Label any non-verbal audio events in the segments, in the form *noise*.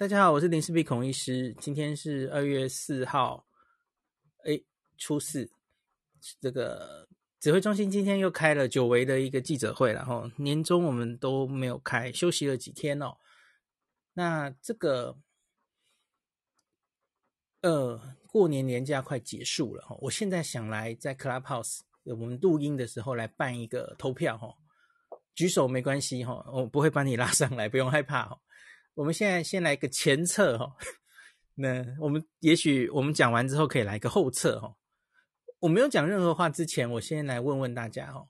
大家好，我是林氏璧孔医师。今天是二月四号，哎，初四。这个指挥中心今天又开了久违的一个记者会，然后年终我们都没有开，休息了几天哦。那这个，呃，过年年假快结束了哈，我现在想来在 Clubhouse 我们录音的时候来办一个投票哈，举手没关系哈，我不会把你拉上来，不用害怕哈。我们现在先来个前测哈，*laughs* 那我们也许我们讲完之后可以来个后测哈。我没有讲任何话之前，我先来问问大家哈，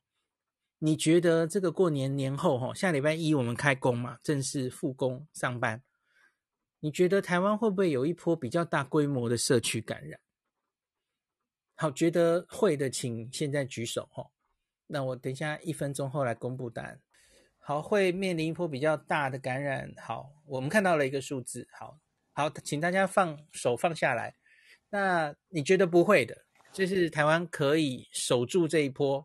你觉得这个过年年后哈，下礼拜一我们开工嘛，正式复工上班，你觉得台湾会不会有一波比较大规模的社区感染？好，觉得会的，请现在举手哈。那我等一下一分钟后来公布答案。好，会面临一波比较大的感染。好，我们看到了一个数字。好，好，请大家放手放下来。那你觉得不会的，就是台湾可以守住这一波，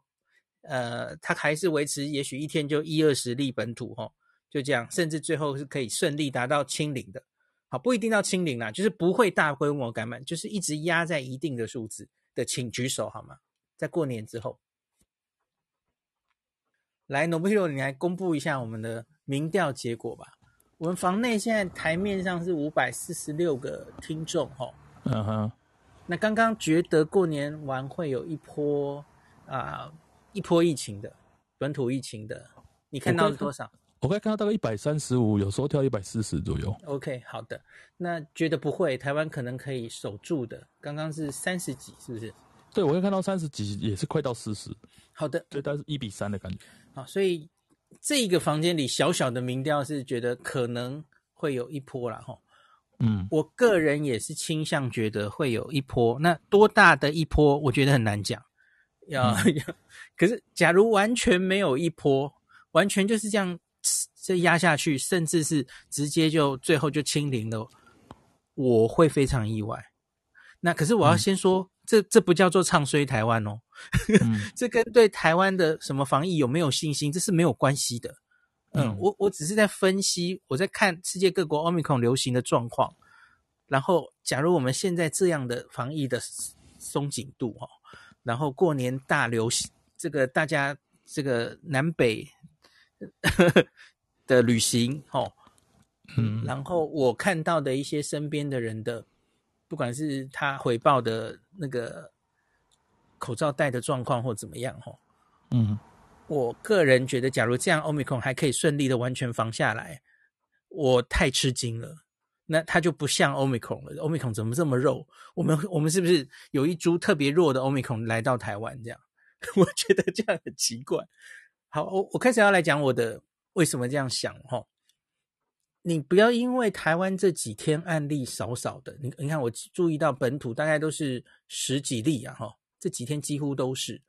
呃，它还是维持，也许一天就一二十例本土，齁，就这样，甚至最后是可以顺利达到清零的。好，不一定到清零啦，就是不会大规模感染，就是一直压在一定的数字的，请举手好吗？在过年之后。来，Nobilo，你来公布一下我们的民调结果吧。我们房内现在台面上是五百四十六个听众，吼。嗯哼。那刚刚觉得过年完会有一波啊、呃，一波疫情的本土疫情的，你看到是多少？我可以看到大概一百三十五，有时候跳一百四十左右。OK，好的。那觉得不会，台湾可能可以守住的。刚刚是三十几，是不是？对，我可以看到三十几，也是快到四十。好的，对，大概是一比三的感觉。好，所以这个房间里小小的民调是觉得可能会有一波了。哈。嗯，我个人也是倾向觉得会有一波。那多大的一波，我觉得很难讲。要要、嗯，可是假如完全没有一波，完全就是这样这压下去，甚至是直接就最后就清零了，我会非常意外。那可是我要先说。嗯这这不叫做唱衰台湾哦，嗯、*laughs* 这跟对台湾的什么防疫有没有信心，这是没有关系的。嗯，嗯我我只是在分析，我在看世界各国 Omicron 流行的状况，然后假如我们现在这样的防疫的松紧度哈，然后过年大流行，这个大家这个南北 *laughs* 的旅行哦，嗯，然后我看到的一些身边的人的。不管是他回报的那个口罩戴的状况或怎么样，哈，嗯，我个人觉得，假如这样，Omicron 还可以顺利的完全防下来，我太吃惊了。那它就不像 Omicron 了，Omicron 怎么这么肉？我们我们是不是有一株特别弱的 Omicron 来到台湾？这样，*laughs* 我觉得这样很奇怪。好，我我开始要来讲我的为什么这样想，哈。你不要因为台湾这几天案例少少的，你你看我注意到本土大概都是十几例啊，哈，这几天几乎都是，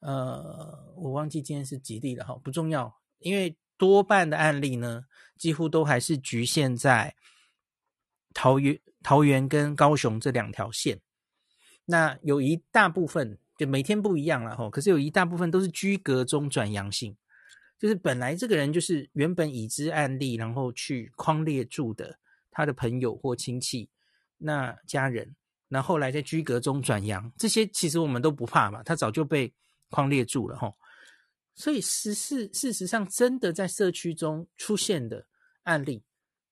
呃，我忘记今天是几例了哈，不重要，因为多半的案例呢，几乎都还是局限在桃园、桃园跟高雄这两条线，那有一大部分就每天不一样了哈，可是有一大部分都是居隔中转阳性。就是本来这个人就是原本已知案例，然后去框列住的他的朋友或亲戚，那家人，那后来在居隔中转阳，这些其实我们都不怕嘛，他早就被框列住了哈。所以实事事实上，真的在社区中出现的案例，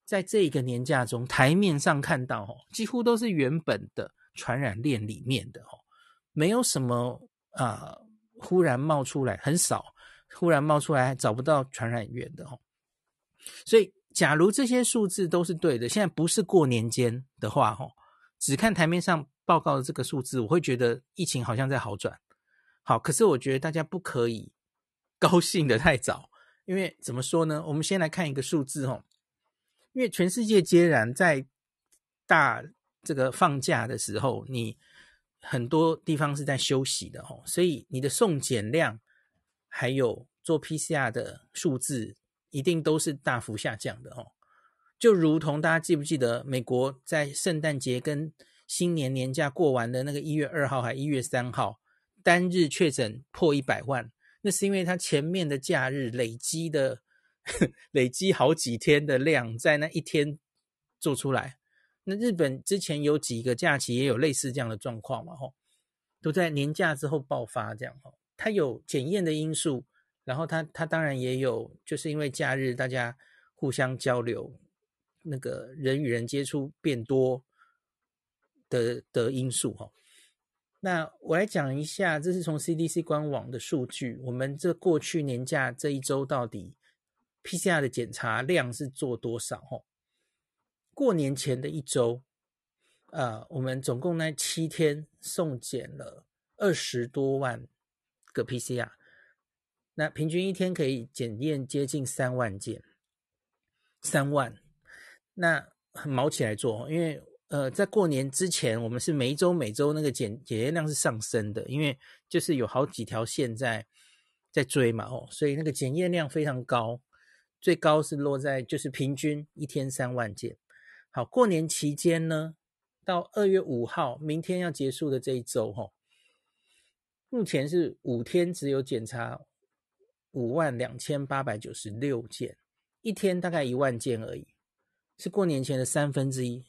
在这个年假中台面上看到哦，几乎都是原本的传染链里面的哦，没有什么啊、忽然冒出来，很少。忽然冒出来找不到传染源的哦，所以假如这些数字都是对的，现在不是过年间的话哦，只看台面上报告的这个数字，我会觉得疫情好像在好转。好，可是我觉得大家不可以 *laughs* 高兴的太早，因为怎么说呢？我们先来看一个数字哦，因为全世界皆然，在大这个放假的时候，你很多地方是在休息的哦，所以你的送检量。还有做 PCR 的数字一定都是大幅下降的哦，就如同大家记不记得，美国在圣诞节跟新年年假过完的那个一月二号还一月三号，单日确诊破一百万，那是因为它前面的假日累积的 *laughs* 累积好几天的量，在那一天做出来。那日本之前有几个假期也有类似这样的状况嘛，吼，都在年假之后爆发这样，吼，它有检验的因素，然后它它当然也有，就是因为假日大家互相交流，那个人与人接触变多的的因素，哈。那我来讲一下，这是从 CDC 官网的数据。我们这过去年假这一周到底 PCR 的检查量是做多少？哈，过年前的一周，呃，我们总共那七天送检了二十多万个 PCR，那平均一天可以检验接近三万件，三万，那很卯起来做，因为。呃，在过年之前，我们是每一周每周那个检检验量是上升的，因为就是有好几条线在在追嘛，哦，所以那个检验量非常高，最高是落在就是平均一天三万件。好，过年期间呢，到二月五号，明天要结束的这一周，哈，目前是五天只有检查五万两千八百九十六件，一天大概一万件而已，是过年前的三分之一。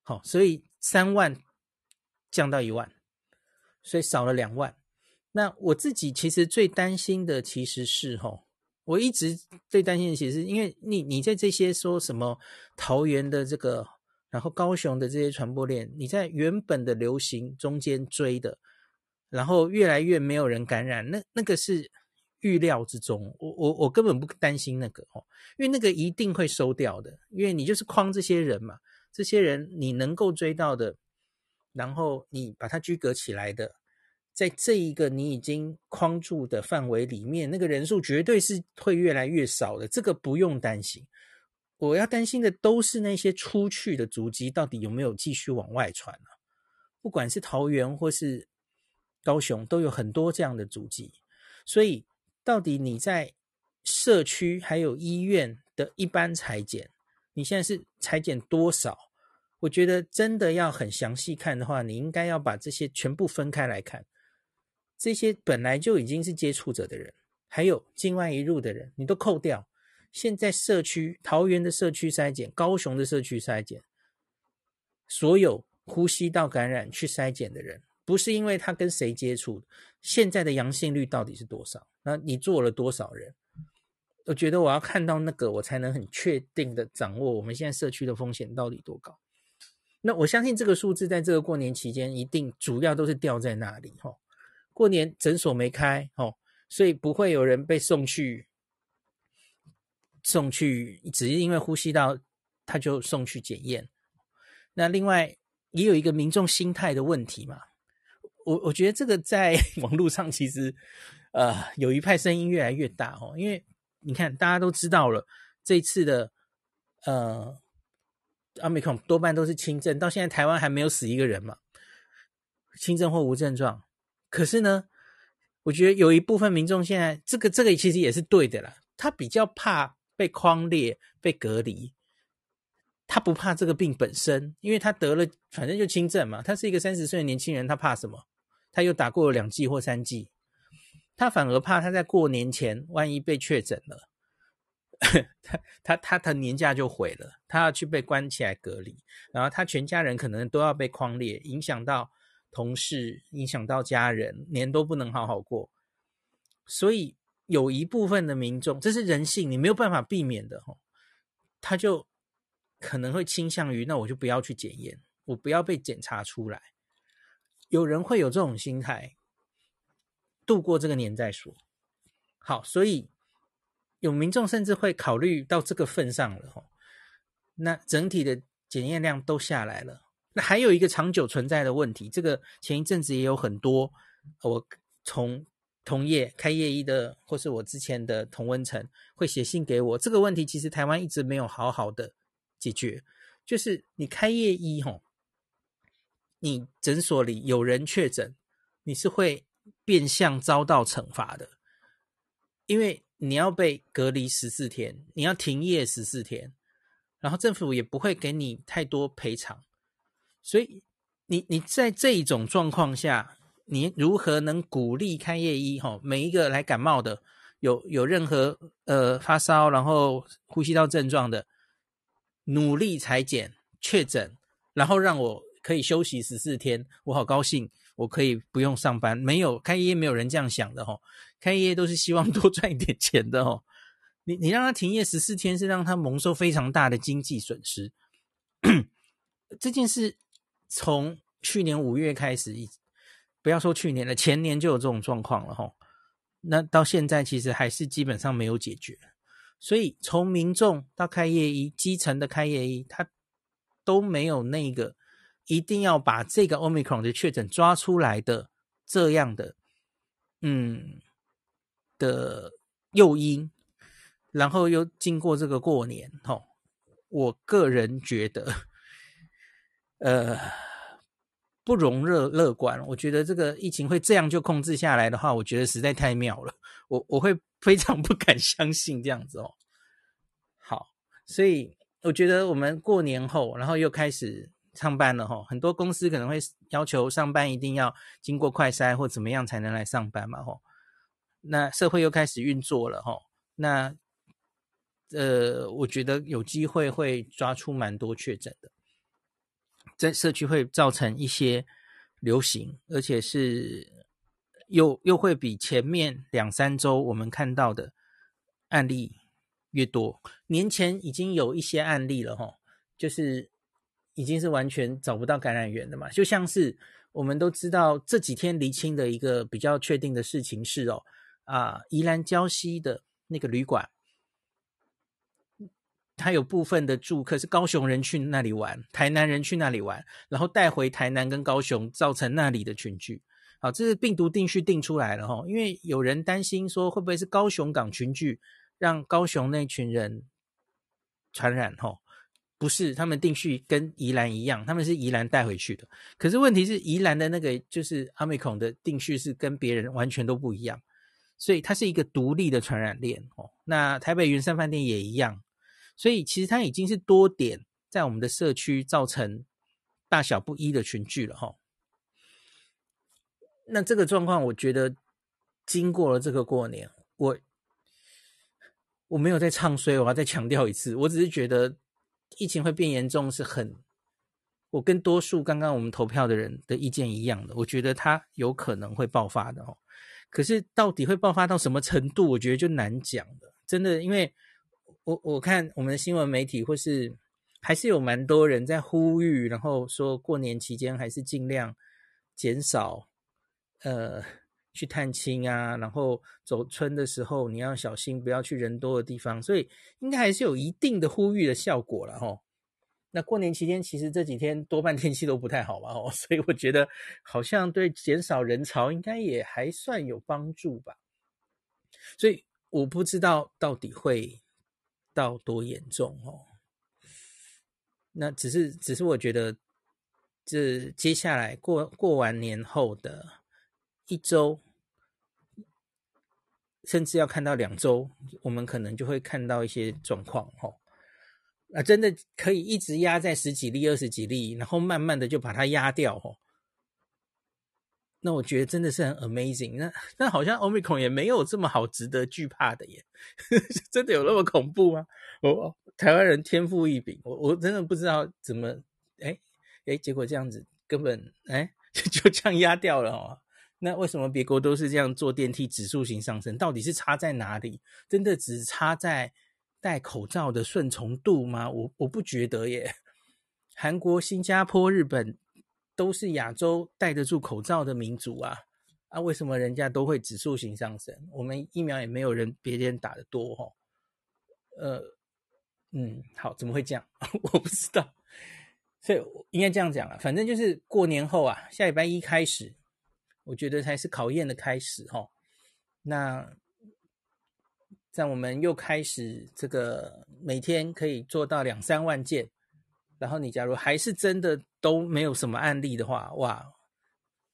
好，所以三万降到一万，所以少了两万。那我自己其实最担心的其实是吼，我一直最担心的其实是因为你你在这些说什么桃园的这个，然后高雄的这些传播链，你在原本的流行中间追的，然后越来越没有人感染，那那个是预料之中。我我我根本不担心那个哦，因为那个一定会收掉的，因为你就是框这些人嘛。这些人你能够追到的，然后你把它居隔起来的，在这一个你已经框住的范围里面，那个人数绝对是会越来越少的，这个不用担心。我要担心的都是那些出去的足迹到底有没有继续往外传啊？不管是桃园或是高雄，都有很多这样的足迹。所以到底你在社区还有医院的一般裁剪，你现在是裁剪多少？我觉得真的要很详细看的话，你应该要把这些全部分开来看。这些本来就已经是接触者的人，还有境外一入的人，你都扣掉。现在社区桃园的社区筛检，高雄的社区筛检，所有呼吸道感染去筛检的人，不是因为他跟谁接触，现在的阳性率到底是多少？那你做了多少人？我觉得我要看到那个，我才能很确定的掌握我们现在社区的风险到底多高。那我相信这个数字在这个过年期间一定主要都是掉在那里哈。过年诊所没开哦，所以不会有人被送去送去，只是因为呼吸道他就送去检验。那另外也有一个民众心态的问题嘛，我我觉得这个在 *laughs* 网络上其实呃有一派声音越来越大哦，因为。你看，大家都知道了，这次的呃，奥密克戎多半都是轻症，到现在台湾还没有死一个人嘛，轻症或无症状。可是呢，我觉得有一部分民众现在这个这个其实也是对的啦，他比较怕被框列、被隔离，他不怕这个病本身，因为他得了反正就轻症嘛，他是一个三十岁的年轻人，他怕什么？他又打过了两剂或三剂。他反而怕他在过年前万一被确诊了，*laughs* 他他他的年假就毁了，他要去被关起来隔离，然后他全家人可能都要被框列，影响到同事，影响到家人，年都不能好好过。所以有一部分的民众，这是人性，你没有办法避免的哦，他就可能会倾向于，那我就不要去检验，我不要被检查出来。有人会有这种心态。度过这个年再说。好，所以有民众甚至会考虑到这个份上了吼。那整体的检验量都下来了。那还有一个长久存在的问题，这个前一阵子也有很多我从同业开业医的，或是我之前的同温层会写信给我。这个问题其实台湾一直没有好好的解决，就是你开业医吼，你诊所里有人确诊，你是会。变相遭到惩罚的，因为你要被隔离十四天，你要停业十四天，然后政府也不会给你太多赔偿，所以你你在这一种状况下，你如何能鼓励开业医？哈，每一个来感冒的，有有任何呃发烧，然后呼吸道症状的，努力裁剪确诊，然后让我可以休息十四天，我好高兴，我可以不用上班。没有开业，没有人这样想的哦。开业都是希望 *laughs* 多赚一点钱的哦。你你让他停业十四天，是让他蒙受非常大的经济损失。这件事从去年五月开始，不要说去年了，前年就有这种状况了哈。那到现在其实还是基本上没有解决。所以从民众到开业医，基层的开业医，他都没有那个一定要把这个 Omicron 的确诊抓出来的这样的，嗯的诱因，然后又经过这个过年，吼，我个人觉得，呃，不容乐乐观。我觉得这个疫情会这样就控制下来的话，我觉得实在太妙了。我我会。非常不敢相信这样子哦。好，所以我觉得我们过年后，然后又开始上班了哈。很多公司可能会要求上班一定要经过快筛或怎么样才能来上班嘛哈。那社会又开始运作了哈。那呃，我觉得有机会会抓出蛮多确诊的，在社区会造成一些流行，而且是。又又会比前面两三周我们看到的案例越多。年前已经有一些案例了，哈，就是已经是完全找不到感染源的嘛。就像是我们都知道这几天厘清的一个比较确定的事情是哦，啊，宜兰礁溪的那个旅馆，它有部分的住客是高雄人去那里玩，台南人去那里玩，然后带回台南跟高雄，造成那里的群聚。好，这是病毒定序定出来了哈，因为有人担心说会不会是高雄港群聚让高雄那群人传染哈？不是，他们定序跟宜兰一样，他们是宜兰带回去的。可是问题是宜兰的那个就是阿美孔的定序是跟别人完全都不一样，所以它是一个独立的传染链哦。那台北云山饭店也一样，所以其实它已经是多点在我们的社区造成大小不一的群聚了哈。那这个状况，我觉得经过了这个过年，我我没有再唱衰，我要再强调一次，我只是觉得疫情会变严重是很，我跟多数刚刚我们投票的人的意见一样的，我觉得它有可能会爆发的哦。可是到底会爆发到什么程度，我觉得就难讲了。真的，因为我我看我们的新闻媒体或是还是有蛮多人在呼吁，然后说过年期间还是尽量减少。呃，去探亲啊，然后走村的时候你要小心，不要去人多的地方，所以应该还是有一定的呼吁的效果了齁。那过年期间，其实这几天多半 *laughs* 天气都不太好嘛，齁，所以我觉得好像对减少人潮应该也还算有帮助吧。所以我不知道到底会到多严重哦。那只是，只是我觉得这接下来过过完年后的。一周，甚至要看到两周，我们可能就会看到一些状况，吼，啊，真的可以一直压在十几例、二十几例，然后慢慢的就把它压掉，吼。那我觉得真的是很 amazing。那那好像 Omicron 也没有这么好值得惧怕的耶，*laughs* 真的有那么恐怖吗？哦，台湾人天赋异禀，我我真的不知道怎么，哎哎，结果这样子根本哎 *laughs* 就就这样压掉了，哦。那为什么别国都是这样坐电梯指数型上升？到底是差在哪里？真的只差在戴口罩的顺从度吗？我我不觉得耶。韩国、新加坡、日本都是亚洲戴得住口罩的民族啊，啊，为什么人家都会指数型上升？我们疫苗也没有人别人打的多哈。呃，嗯，好，怎么会这样？*laughs* 我不知道，所以应该这样讲啊。反正就是过年后啊，下礼拜一开始。我觉得才是考验的开始哈。那在我们又开始这个每天可以做到两三万件，然后你假如还是真的都没有什么案例的话，哇，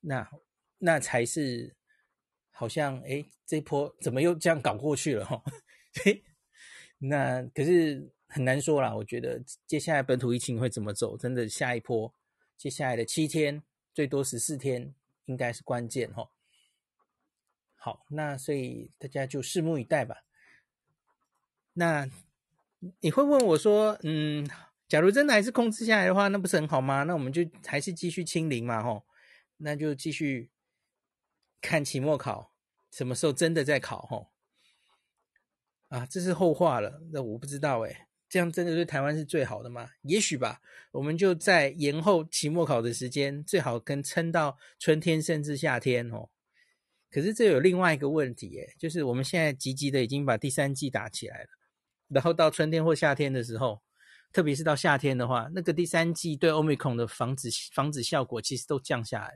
那那才是好像哎，这波怎么又这样搞过去了哈？*laughs* 那可是很难说啦。我觉得接下来本土疫情会怎么走，真的下一波接下来的七天最多十四天。应该是关键哈。好，那所以大家就拭目以待吧。那你会问我说，嗯，假如真的还是控制下来的话，那不是很好吗？那我们就还是继续清零嘛，吼，那就继续看期末考什么时候真的在考，吼。啊，这是后话了，那我不知道诶，这样真的对台湾是最好的吗？也许吧，我们就在延后期末考的时间，最好跟撑到春天甚至夏天哦。可是这有另外一个问题，耶，就是我们现在积极的已经把第三季打起来了，然后到春天或夏天的时候，特别是到夏天的话，那个第三季对 Omicron 的防止防止效果其实都降下来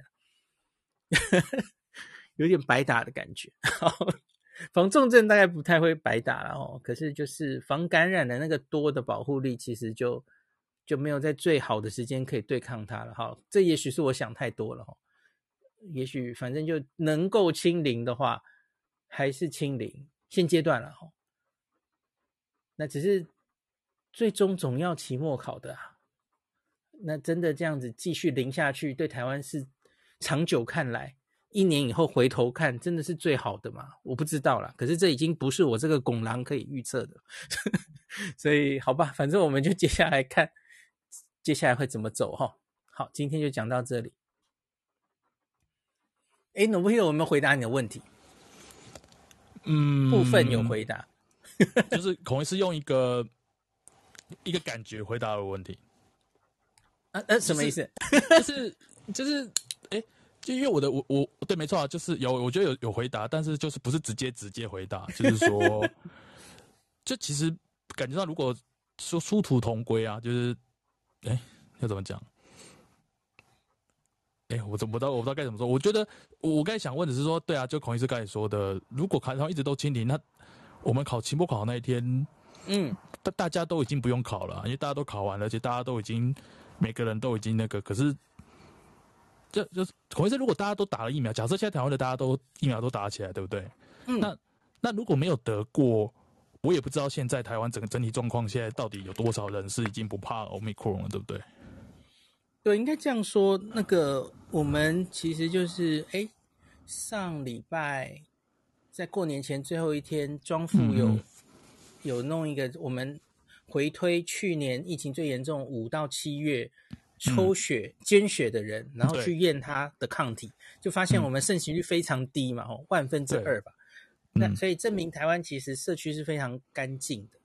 了，*laughs* 有点白打的感觉。*laughs* 防重症大概不太会白打了哦，可是就是防感染的那个多的保护力，其实就就没有在最好的时间可以对抗它了哈。这也许是我想太多了哈。也许反正就能够清零的话，还是清零，现阶段了哈。那只是最终总要期末考的啊。那真的这样子继续零下去，对台湾是长久看来。一年以后回头看，真的是最好的吗？我不知道啦。可是这已经不是我这个拱狼可以预测的，*laughs* 所以好吧，反正我们就接下来看，接下来会怎么走哈。好，今天就讲到这里。哎，努不努？有没有回答你的问题？嗯，部分有回答，就是孔医师用一个一个感觉回答了问题。啊呃，什么意思？就是就是哎。就因为我的我我对没错啊，就是有我觉得有有回答，但是就是不是直接直接回答，*laughs* 就是说，就其实感觉到如果说殊途同归啊，就是哎要怎么讲？哎，我怎么不知道我不知道该怎么说？我觉得我刚才想问的是说，对啊，就孔医师刚才说的，如果考场一直都清零，那我们考期末考那一天，嗯，大大家都已经不用考了，因为大家都考完了，而且大家都已经每个人都已经那个，可是。就就是，可是如果大家都打了疫苗，假设现在台湾的大家都疫苗都打起来，对不对？嗯。那那如果没有得过，我也不知道现在台湾整个整体状况现在到底有多少人是已经不怕 Omicron 了，对不对？对，应该这样说。那个我们其实就是，哎，上礼拜在过年前最后一天，庄副有、嗯、有弄一个我们回推去年疫情最严重五到七月。抽血捐血的人，然后去验他的抗体，就发现我们盛行率非常低嘛，哦，万分之二吧。那所以证明台湾其实社区是非常干净的。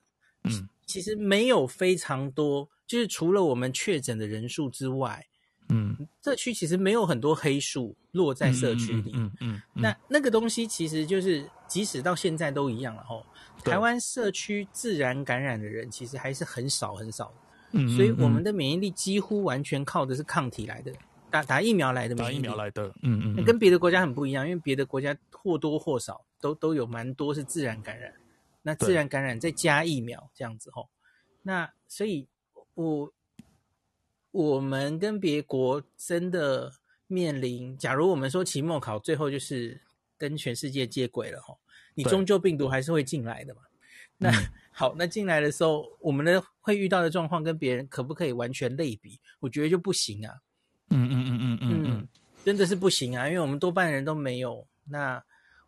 嗯，其实没有非常多，就是除了我们确诊的人数之外，嗯，社区其实没有很多黑数落在社区里。嗯嗯，那那个东西其实就是，即使到现在都一样了吼。台湾社区自然感染的人其实还是很少很少的。嗯，所以我们的免疫力几乎完全靠的是抗体来的，打打疫苗来的免疫力。打疫苗来的，嗯嗯，嗯，跟别的国家很不一样，因为别的国家或多或少都都有蛮多是自然感染，那自然感染再加疫苗这样子吼，那所以我我们跟别国真的面临，假如我们说期末考最后就是跟全世界接轨了吼，你终究病毒还是会进来的嘛，那。嗯好，那进来的时候，我们的会遇到的状况跟别人可不可以完全类比？我觉得就不行啊。嗯嗯嗯嗯嗯嗯，真的是不行啊，因为我们多半人都没有，那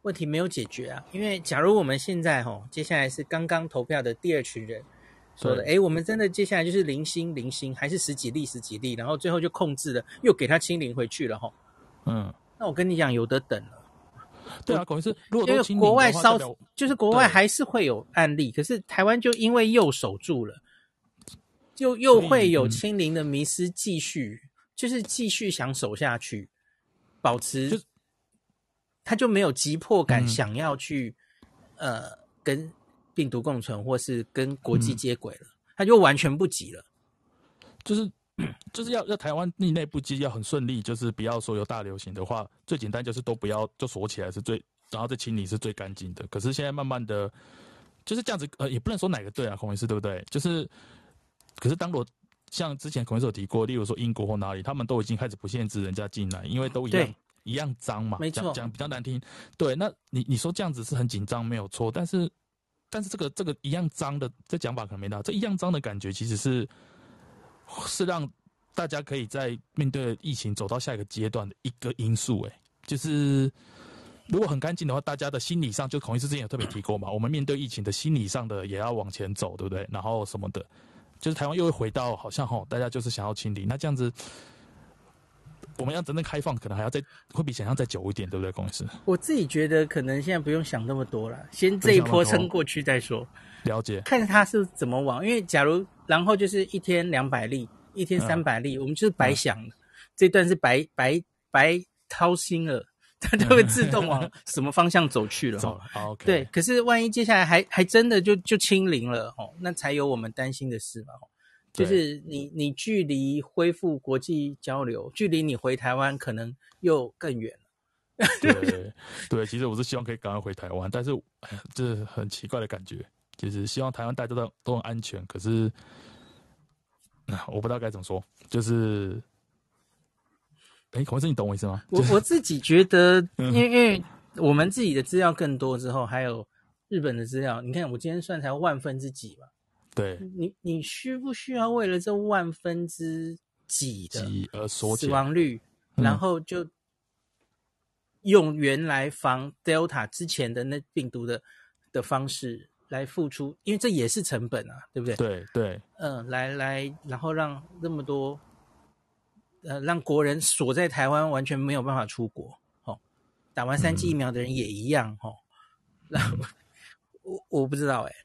问题没有解决啊。因为假如我们现在吼，接下来是刚刚投票的第二群人说的，诶，我们真的接下来就是零星零星，还是十几例十几例，然后最后就控制了，又给他清零回去了哦。嗯，那我跟你讲，有的等了。对啊，可能是如果因为国外烧，就是国外还是会有案例，可是台湾就因为又守住了，就又会有清零的迷失，继续、嗯、就是继续想守下去，保持，就他就没有急迫感，想要去、嗯、呃跟病毒共存，或是跟国际接轨了、嗯，他就完全不急了，就是。*clears throat* 就是要要台湾内内部机要很顺利，就是不要说有大流行的话，最简单就是都不要就锁起来是最，然后再清理是最干净的。可是现在慢慢的，就是这样子，呃，也不能说哪个对啊，孔医师对不对？就是，可是当我像之前孔医师有提过，例如说英国或哪里，他们都已经开始不限制人家进来，因为都一样一样脏嘛，没错，讲比较难听。对，那你你说这样子是很紧张，没有错，但是但是这个这个一样脏的这讲法可能没到，这一样脏的感觉其实是。是让大家可以在面对疫情走到下一个阶段的一个因素，哎，就是如果很干净的话，大家的心理上就孔医师之前有特别提过嘛，我们面对疫情的心理上的也要往前走，对不对？然后什么的，就是台湾又会回到好像吼，大家就是想要清理，那这样子。我们要真正开放，可能还要再会比想象再久一点，对不对，公司？我自己觉得可能现在不用想那么多了，先这一波撑过去再说。了解，看他是怎么往。因为假如然后就是一天两百例，一天三百例，嗯、我们就是白想了，嗯、这段是白白白掏心了，*laughs* 它就会自动往 *laughs* 什么方向走去了。走了，OK。对，可是万一接下来还还真的就就清零了哦，那才有我们担心的事嘛。就是你，你距离恢复国际交流，距离你回台湾可能又更远了。对对，其实我是希望可以赶快回台湾，但是这是很奇怪的感觉，就是希望台湾大家都都很安全。可是，我不知道该怎么说，就是，哎，孔医生，你懂我意思吗？我我自己觉得，*laughs* 因为因为我们自己的资料更多之后，还有日本的资料，你看我今天算才万分之几嘛。对，你你需不需要为了这万分之几的死亡率，然后就用原来防 Delta 之前的那病毒的的方式来付出？因为这也是成本啊，对不对？对对，嗯、呃，来来，然后让那么多呃，让国人锁在台湾，完全没有办法出国。哦，打完三剂疫苗的人也一样。哦，然后我我不知道哎、欸。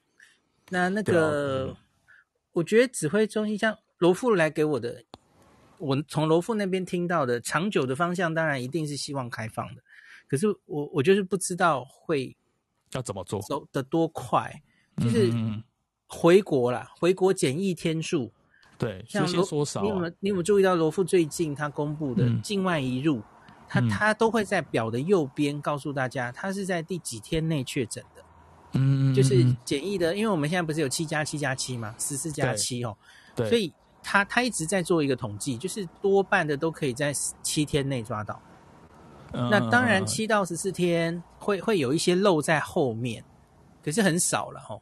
那那个，啊、我觉得指挥中心像罗富来给我的，我从罗富那边听到的长久的方向，当然一定是希望开放的。可是我我就是不知道会要怎么做，走的多快，就是回国啦，回国检疫天数。对，像罗说你有没有你有没有注意到罗富最近他公布的境外移入，嗯、他他都会在表的右边告诉大家，他是在第几天内确诊的。嗯，就是检疫的，因为我们现在不是有七加七加七嘛，十四加七哦，对，所以他他一直在做一个统计，就是多半的都可以在七天内抓到。嗯、那当然七到十四天会会有一些漏在后面，可是很少了哦，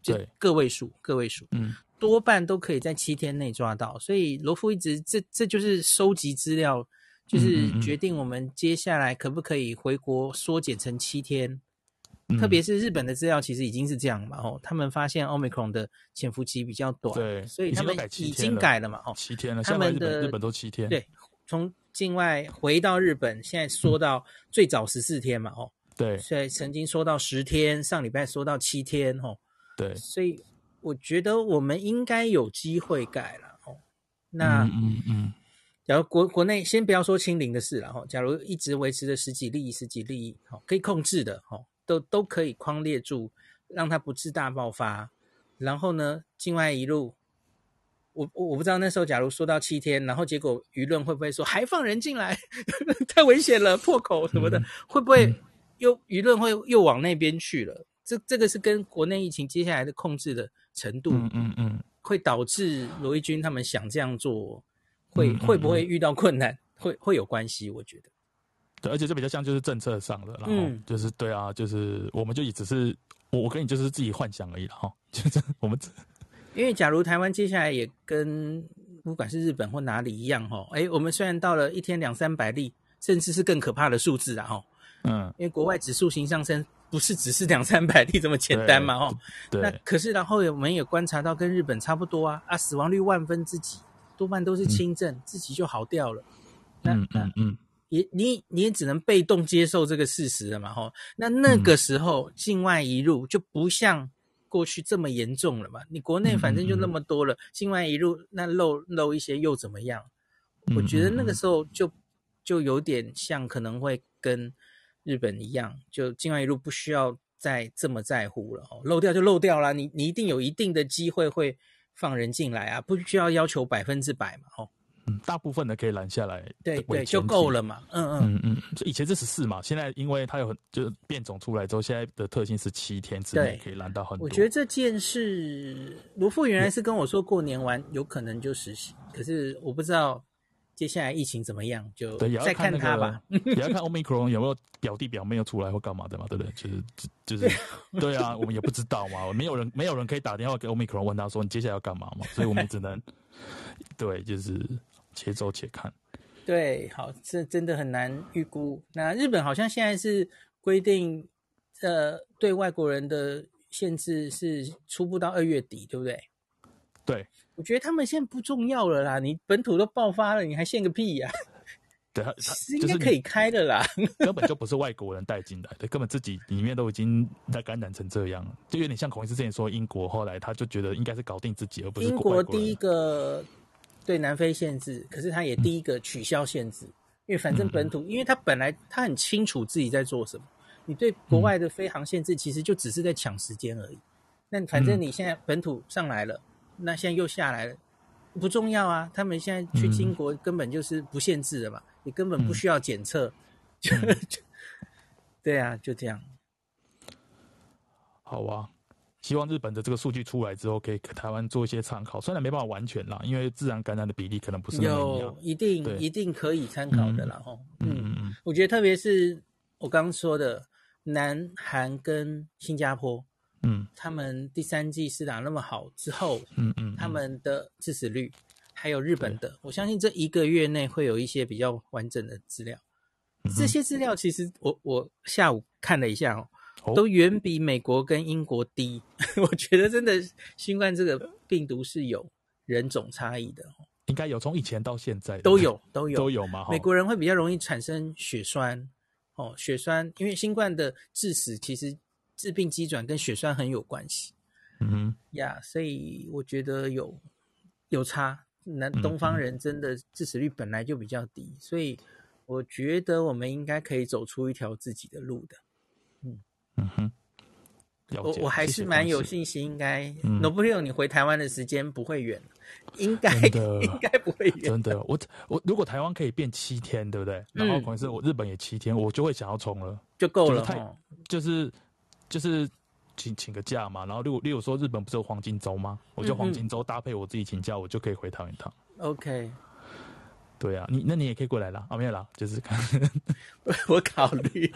就个位数个位数，嗯，多半都可以在七天内抓到。所以罗夫一直这这就是收集资料，就是决定我们接下来可不可以回国缩减成七天。特别是日本的资料其实已经是这样嘛，哦，他们发现 Omicron 的潜伏期比较短，对，所以他们已经改了嘛，哦，七天了，他们的日本都七天，对，从境外回到日本，现在缩到最早十四天嘛，哦，对，所以曾经缩到十天，上礼拜缩到七天，哦，对，所以我觉得我们应该有机会改了，哦，那嗯嗯，假如国国内先不要说清零的事了，哈，假如一直维持着十几例、十几例，哦，可以控制的，哦。都都可以框列住，让它不致大爆发。然后呢，境外移入，我我我不知道那时候假如说到七天，然后结果舆论会不会说还放人进来，*laughs* 太危险了，破口什么的，嗯、会不会又舆论会又往那边去了？这这个是跟国内疫情接下来的控制的程度，嗯嗯，嗯会导致罗毅军他们想这样做，会、会不会遇到困难？会会有关系，我觉得。对，而且这比较像就是政策上的，然后就是、嗯、对啊，就是我们就也只是我我跟你就是自己幻想而已了哈，就是我们因为假如台湾接下来也跟不管是日本或哪里一样哈，哎，我们虽然到了一天两三百例，甚至是更可怕的数字啊哈，嗯，因为国外指数型上升不是只是两三百例这么简单嘛哈，对，那可是然后我们也观察到跟日本差不多啊啊，死亡率万分之几，多半都是轻症，嗯、自己就好掉了，那嗯嗯。嗯。也你你也只能被动接受这个事实了嘛，吼，那那个时候境外移入就不像过去这么严重了嘛。你国内反正就那么多了，境外一路那漏漏一些又怎么样？我觉得那个时候就就有点像可能会跟日本一样，就境外一路不需要再这么在乎了，吼，漏掉就漏掉了，你你一定有一定的机会会放人进来啊，不需要要求百分之百嘛，吼。嗯，大部分的可以拦下来，对对，就够了嘛。嗯嗯嗯嗯，以前是十四嘛，现在因为它有很就是变种出来之后，现在的特性是七天之内可以拦到很多。我觉得这件事，罗富原来是跟我说过年完有可能就实行，可是我不知道接下来疫情怎么样，就再看他吧。也要 *laughs* 看 Omicron 有没有表弟表妹又出来或干嘛的嘛，对不对？就是就是对啊，我们也不知道嘛，没有人没有人可以打电话给 Omicron 问他说你接下来要干嘛嘛，所以我们只能对就是。且走且看，对，好，这真的很难预估。那日本好像现在是规定，呃，对外国人的限制是初步到二月底，对不对？对，我觉得他们现在不重要了啦。你本土都爆发了，你还限个屁呀、啊？对，他他应该可以开的啦。根本就不是外国人带进来的，根本自己里面都已经在感染成这样，就有点像孔医师之前说英国，后来他就觉得应该是搞定自己，而不是英国第一个对南非限制，可是他也第一个取消限制，嗯、因为反正本土，嗯、因为他本来他很清楚自己在做什么。你对国外的飞航限制，其实就只是在抢时间而已。那反正你现在本土上来了，那现在又下来了，不重要啊。他们现在去英国根本就是不限制的嘛，你根本不需要检测，就 *laughs* 就对啊，就这样。好啊，希望日本的这个数据出来之后，可以给台湾做一些参考。虽然没办法完全啦，因为自然感染的比例可能不是那么，有一定一定可以参考的啦。嗯嗯嗯，我觉得特别是我刚刚说的南韩跟新加坡。嗯，他们第三季施打那么好之后，嗯嗯，嗯他们的致死率，还有日本的，我相信这一个月内会有一些比较完整的资料。这些资料其实我我下午看了一下哦，哦都远比美国跟英国低。*laughs* 我觉得真的新冠这个病毒是有人种差异的，应该有从以前到现在都有都有都有嘛。美国人会比较容易产生血栓哦，血栓，因为新冠的致死其实。致病机转跟血栓很有关系，嗯哼，呀，yeah, 所以我觉得有有差。南东方人真的致死率本来就比较低，所以我觉得我们应该可以走出一条自己的路的。哼，我我还是蛮有信心，应该。罗布利欧，你回台湾的时间不会远，应该的应该不会远。真的，我我如果台湾可以变七天，对不对？然后可能是我日本也七天，我就会想要冲了，就够了。太就是。就是请请个假嘛，然后例如例如说日本不是有黄金周吗？我就黄金周搭配我自己请假，我就可以回台湾一趟。OK，对啊，你那你也可以过来啦。啊，没有啦，就是看 *laughs* 我考虑。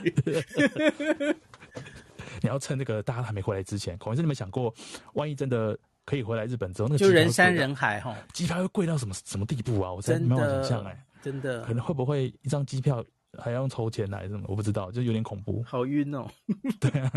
*laughs* *laughs* 你要趁那个大家还没回来之前，可能是你们想过，万一真的可以回来日本之后，那个就人山人海哈，机票会贵到什么什么地步啊？我真的没有想象哎，真的可能会不会一张机票？还要用筹钱来什么？我不知道，就有点恐怖。好晕哦。*laughs* 对啊。